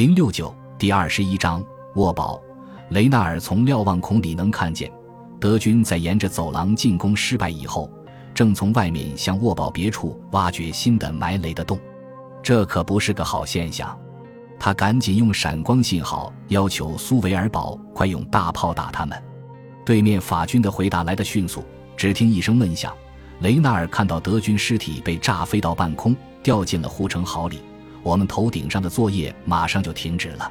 零六九第二十一章沃堡。雷纳尔从瞭望孔里能看见，德军在沿着走廊进攻失败以后，正从外面向沃堡别处挖掘新的埋雷的洞。这可不是个好现象。他赶紧用闪光信号要求苏维尔堡快用大炮打他们。对面法军的回答来得迅速，只听一声闷响，雷纳尔看到德军尸体被炸飞到半空，掉进了护城壕里。我们头顶上的作业马上就停止了。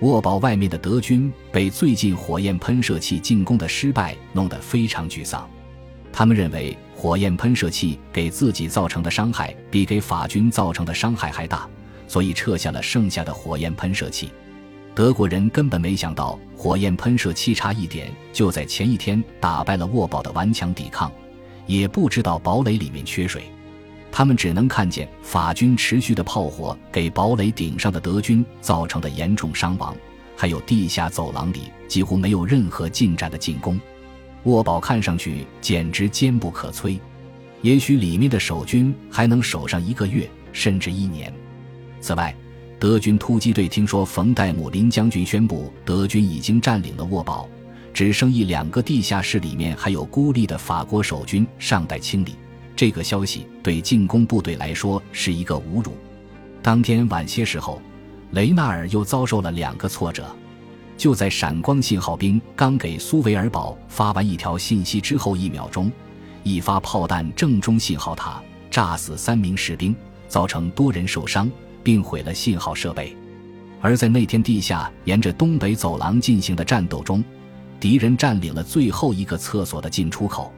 沃堡外面的德军被最近火焰喷射器进攻的失败弄得非常沮丧，他们认为火焰喷射器给自己造成的伤害比给法军造成的伤害还大，所以撤下了剩下的火焰喷射器。德国人根本没想到火焰喷射器差一点就在前一天打败了沃堡的顽强抵抗，也不知道堡垒里面缺水。他们只能看见法军持续的炮火给堡垒顶上的德军造成的严重伤亡，还有地下走廊里几乎没有任何进展的进攻。沃堡看上去简直坚不可摧，也许里面的守军还能守上一个月甚至一年。此外，德军突击队听说冯戴姆林将军宣布德军已经占领了沃堡，只剩一两个地下室里面还有孤立的法国守军尚待清理。这个消息对进攻部队来说是一个侮辱。当天晚些时候，雷纳尔又遭受了两个挫折。就在闪光信号兵刚给苏维尔堡发完一条信息之后一秒钟，一发炮弹正中信号塔，炸死三名士兵，造成多人受伤，并毁了信号设备。而在那天地下沿着东北走廊进行的战斗中，敌人占领了最后一个厕所的进出口。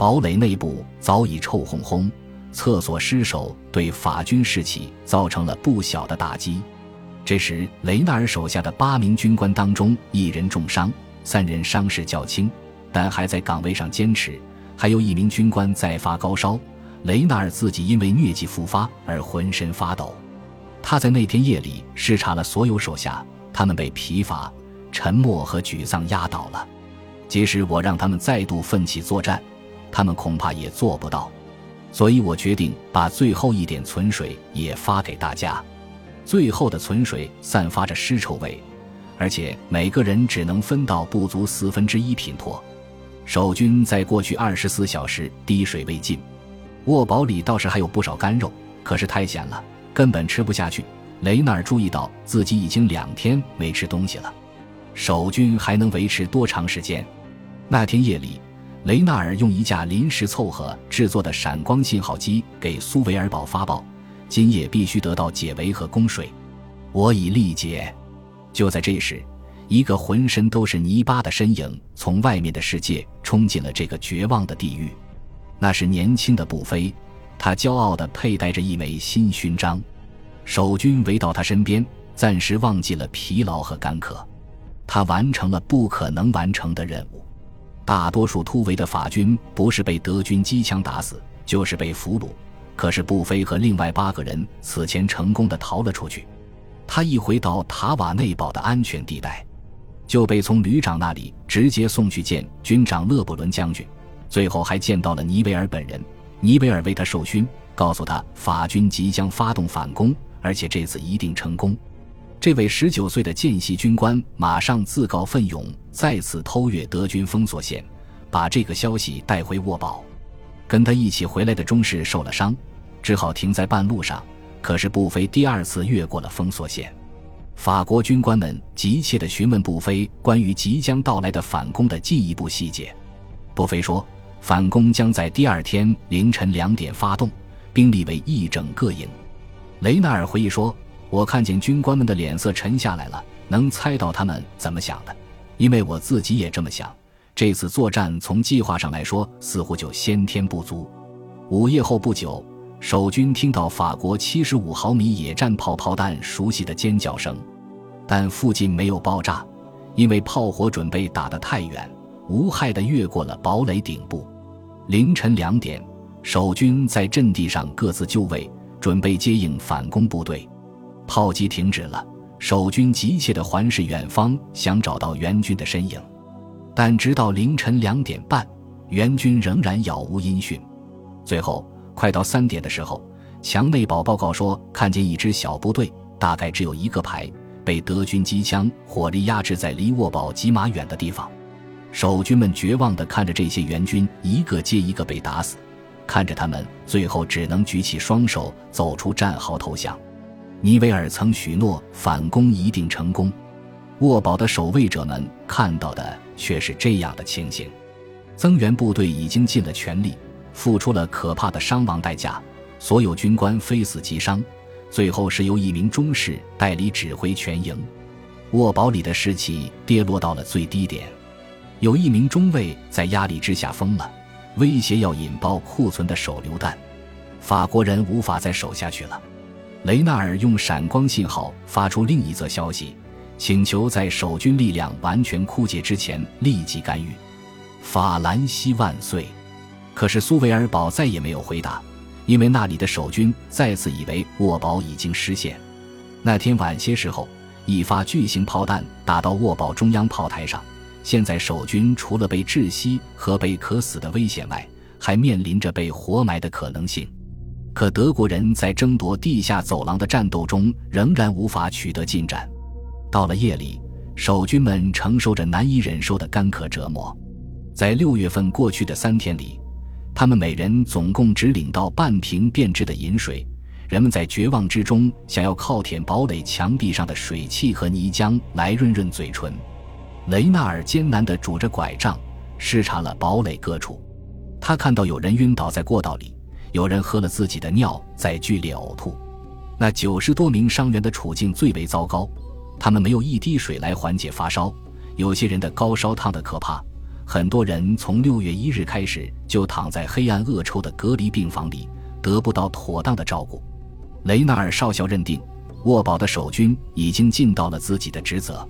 堡垒内部早已臭烘烘，厕所失守对法军士气造成了不小的打击。这时，雷纳尔手下的八名军官当中，一人重伤，三人伤势较轻，但还在岗位上坚持；还有一名军官在发高烧。雷纳尔自己因为疟疾复发而浑身发抖。他在那天夜里视察了所有手下，他们被疲乏、沉默和沮丧压倒了。即使我让他们再度奋起作战，他们恐怕也做不到，所以我决定把最后一点存水也发给大家。最后的存水散发着尸臭味，而且每个人只能分到不足四分之一品托。守军在过去二十四小时滴水未进，沃堡里倒是还有不少干肉，可是太咸了，根本吃不下去。雷纳尔注意到自己已经两天没吃东西了，守军还能维持多长时间？那天夜里。雷纳尔用一架临时凑合制作的闪光信号机给苏维尔堡发报：“今夜必须得到解围和供水，我已力竭。”就在这时，一个浑身都是泥巴的身影从外面的世界冲进了这个绝望的地狱。那是年轻的布菲，他骄傲地佩戴着一枚新勋章。守军围到他身边，暂时忘记了疲劳和干渴。他完成了不可能完成的任务。大多数突围的法军不是被德军机枪打死，就是被俘虏。可是布菲和另外八个人此前成功的逃了出去。他一回到塔瓦内堡的安全地带，就被从旅长那里直接送去见军长勒布伦将军，最后还见到了尼维尔本人。尼维尔为他授勋，告诉他法军即将发动反攻，而且这次一定成功。这位十九岁的见习军官马上自告奋勇，再次偷越德军封锁线，把这个消息带回沃堡。跟他一起回来的中士受了伤，只好停在半路上。可是布菲第二次越过了封锁线。法国军官们急切地询问布菲关于即将到来的反攻的进一步细节。布菲说，反攻将在第二天凌晨两点发动，兵力为一整个营。雷纳尔回忆说。我看见军官们的脸色沉下来了，能猜到他们怎么想的，因为我自己也这么想。这次作战从计划上来说，似乎就先天不足。午夜后不久，守军听到法国七十五毫米野战炮炮弹熟悉的尖叫声，但附近没有爆炸，因为炮火准备打得太远，无害地越过了堡垒顶部。凌晨两点，守军在阵地上各自就位，准备接应反攻部队。炮击停止了，守军急切地环视远方，想找到援军的身影，但直到凌晨两点半，援军仍然杳无音讯。最后，快到三点的时候，墙内堡报告说看见一支小部队，大概只有一个排，被德军机枪火力压制在离沃堡几码远的地方。守军们绝望地看着这些援军一个接一个被打死，看着他们最后只能举起双手走出战壕投降。尼维尔曾许诺反攻一定成功，沃堡的守卫者们看到的却是这样的情形：增援部队已经尽了全力，付出了可怕的伤亡代价，所有军官非死即伤，最后是由一名中士代理指挥全营。沃堡里的士气跌落到了最低点。有一名中尉在压力之下疯了，威胁要引爆库存的手榴弹。法国人无法再守下去了。雷纳尔用闪光信号发出另一则消息，请求在守军力量完全枯竭之前立即干预。法兰西万岁！可是苏维尔堡再也没有回答，因为那里的守军再次以为沃堡已经失陷。那天晚些时候，一发巨型炮弹打到沃堡中央炮台上。现在守军除了被窒息和被渴死的危险外，还面临着被活埋的可能性。可德国人在争夺地下走廊的战斗中仍然无法取得进展。到了夜里，守军们承受着难以忍受的干渴折磨。在六月份过去的三天里，他们每人总共只领到半瓶变质的饮水。人们在绝望之中想要靠舔堡垒墙壁上的水汽和泥浆来润润嘴唇。雷纳尔艰难地拄着拐杖，视察了堡垒各处。他看到有人晕倒在过道里，有人喝了自己的尿在剧烈呕吐。那九十多名伤员的处境最为糟糕，他们没有一滴水来缓解发烧，有些人的高烧烫得可怕。很多人从六月一日开始就躺在黑暗恶臭的隔离病房里，得不到妥当的照顾。雷纳尔少校认定，沃堡的守军已经尽到了自己的职责。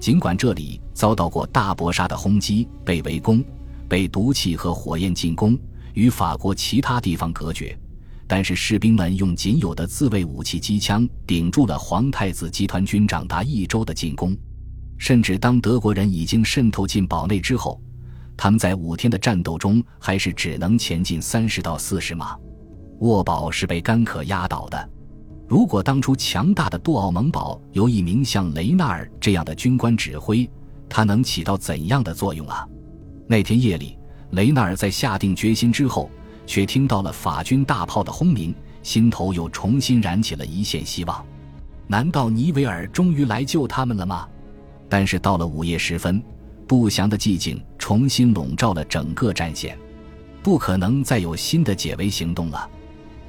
尽管这里遭到过大搏杀的轰击，被围攻，被毒气和火焰进攻，与法国其他地方隔绝，但是士兵们用仅有的自卫武器机枪顶住了皇太子集团军长达一周的进攻。甚至当德国人已经渗透进堡内之后，他们在五天的战斗中还是只能前进三十到四十码。沃堡是被干渴压倒的。如果当初强大的杜奥蒙堡由一名像雷纳尔这样的军官指挥，他能起到怎样的作用啊？那天夜里，雷纳尔在下定决心之后，却听到了法军大炮的轰鸣，心头又重新燃起了一线希望。难道尼维尔终于来救他们了吗？但是到了午夜时分，不祥的寂静重新笼罩了整个战线，不可能再有新的解围行动了。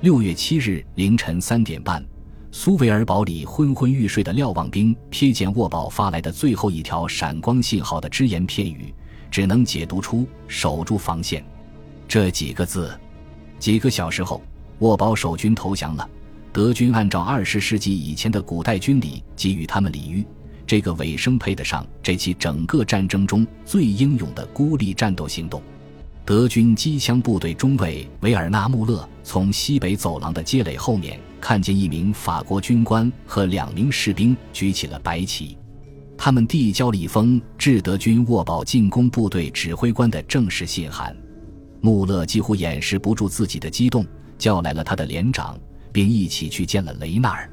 六月七日凌晨三点半，苏维尔堡里昏昏欲睡的瞭望兵瞥见沃堡发来的最后一条闪光信号的只言片语，只能解读出“守住防线”这几个字。几个小时后，沃堡守军投降了。德军按照二十世纪以前的古代军礼给予他们礼遇，这个尾声配得上这起整个战争中最英勇的孤立战斗行动。德军机枪部队中尉维尔纳·穆勒从西北走廊的街垒后面看见一名法国军官和两名士兵举起了白旗，他们递交了一封志德军沃堡进攻部队指挥官的正式信函。穆勒几乎掩饰不住自己的激动，叫来了他的连长，并一起去见了雷纳尔。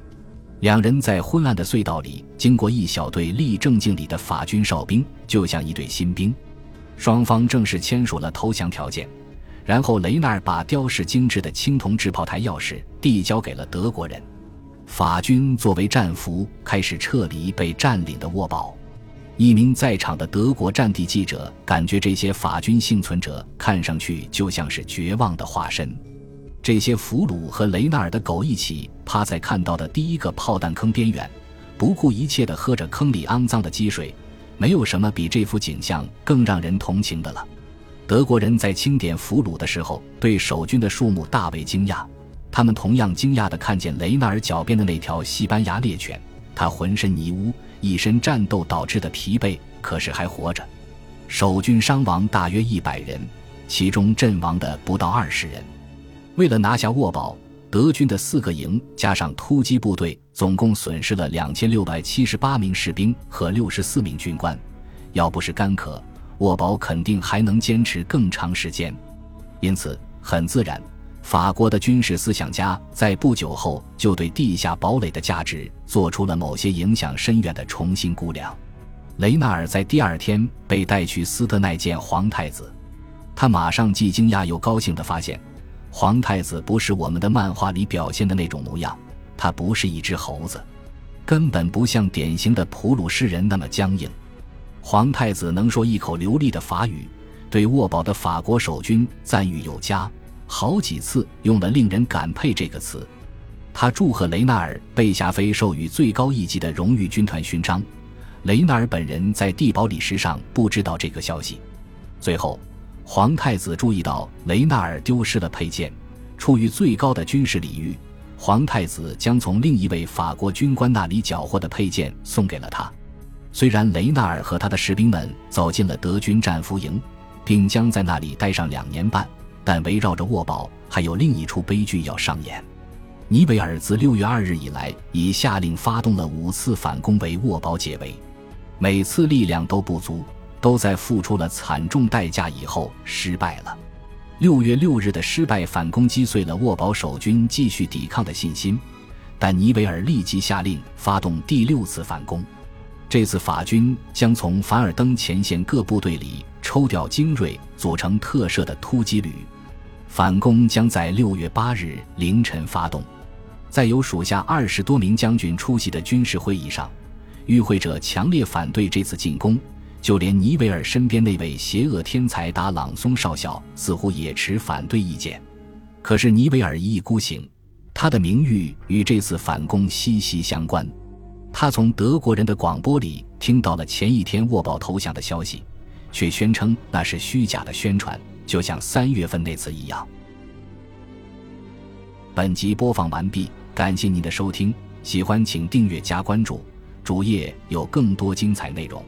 两人在昏暗的隧道里经过一小队立正敬礼的法军哨兵，就像一队新兵。双方正式签署了投降条件，然后雷纳尔把雕饰精致的青铜制炮台钥匙递交给了德国人。法军作为战俘开始撤离被占领的沃堡。一名在场的德国战地记者感觉这些法军幸存者看上去就像是绝望的化身。这些俘虏和雷纳尔的狗一起趴在看到的第一个炮弹坑边缘，不顾一切地喝着坑里肮脏的积水。没有什么比这幅景象更让人同情的了。德国人在清点俘虏的时候，对守军的数目大为惊讶。他们同样惊讶地看见雷纳尔脚边的那条西班牙猎犬，它浑身泥污，一身战斗导致的疲惫，可是还活着。守军伤亡大约一百人，其中阵亡的不到二十人。为了拿下沃堡。德军的四个营加上突击部队，总共损失了两千六百七十八名士兵和六十四名军官。要不是干渴，沃堡肯定还能坚持更长时间。因此，很自然，法国的军事思想家在不久后就对地下堡垒的价值做出了某些影响深远的重新估量。雷纳尔在第二天被带去斯特奈见皇太子，他马上既惊讶又高兴地发现，皇太子不是我们的漫画里表现的那种模样，他不是一只猴子，根本不像典型的普鲁士人那么僵硬。皇太子能说一口流利的法语，对沃堡的法国守军赞誉有加，好几次用了令人感佩这个词。他祝贺雷纳尔被霞飞授予最高一级的荣誉军团勋章。雷纳尔本人在地堡礼石上不知道这个消息。最后，皇太子注意到雷纳尔丢失了佩剑，出于最高的军事礼遇，皇太子将从另一位法国军官那里缴获的佩剑送给了他。虽然雷纳尔和他的士兵们走进了德军战俘营，并将在那里待上两年半，但围绕着沃堡还有另一出悲剧要上演。尼维尔自六月二日以来，已下令发动了五次反攻，为沃堡解围。每次力量都不足，都在付出了惨重代价以后失败了。六月六日的失败反攻击碎了沃堡守军继续抵抗的信心，但尼维尔立即下令发动第六次反攻。这次法军将从凡尔登前线各部队里抽调精锐，组成特设的突击旅。反攻将在六月八日凌晨发动。在由属下二十多名将军出席的军事会议上。与会者强烈反对这次进攻，就连尼维尔身边那位邪恶天才达朗松少校似乎也持反对意见。可是尼维尔一意孤行，他的名誉与这次反攻息息相关。他从德国人的广播里听到了前一天沃堡投降的消息，却宣称那是虚假的宣传，就像三月份那次一样。本集播放完毕，感谢您的收听，喜欢请订阅加关注。主页有更多精彩内容。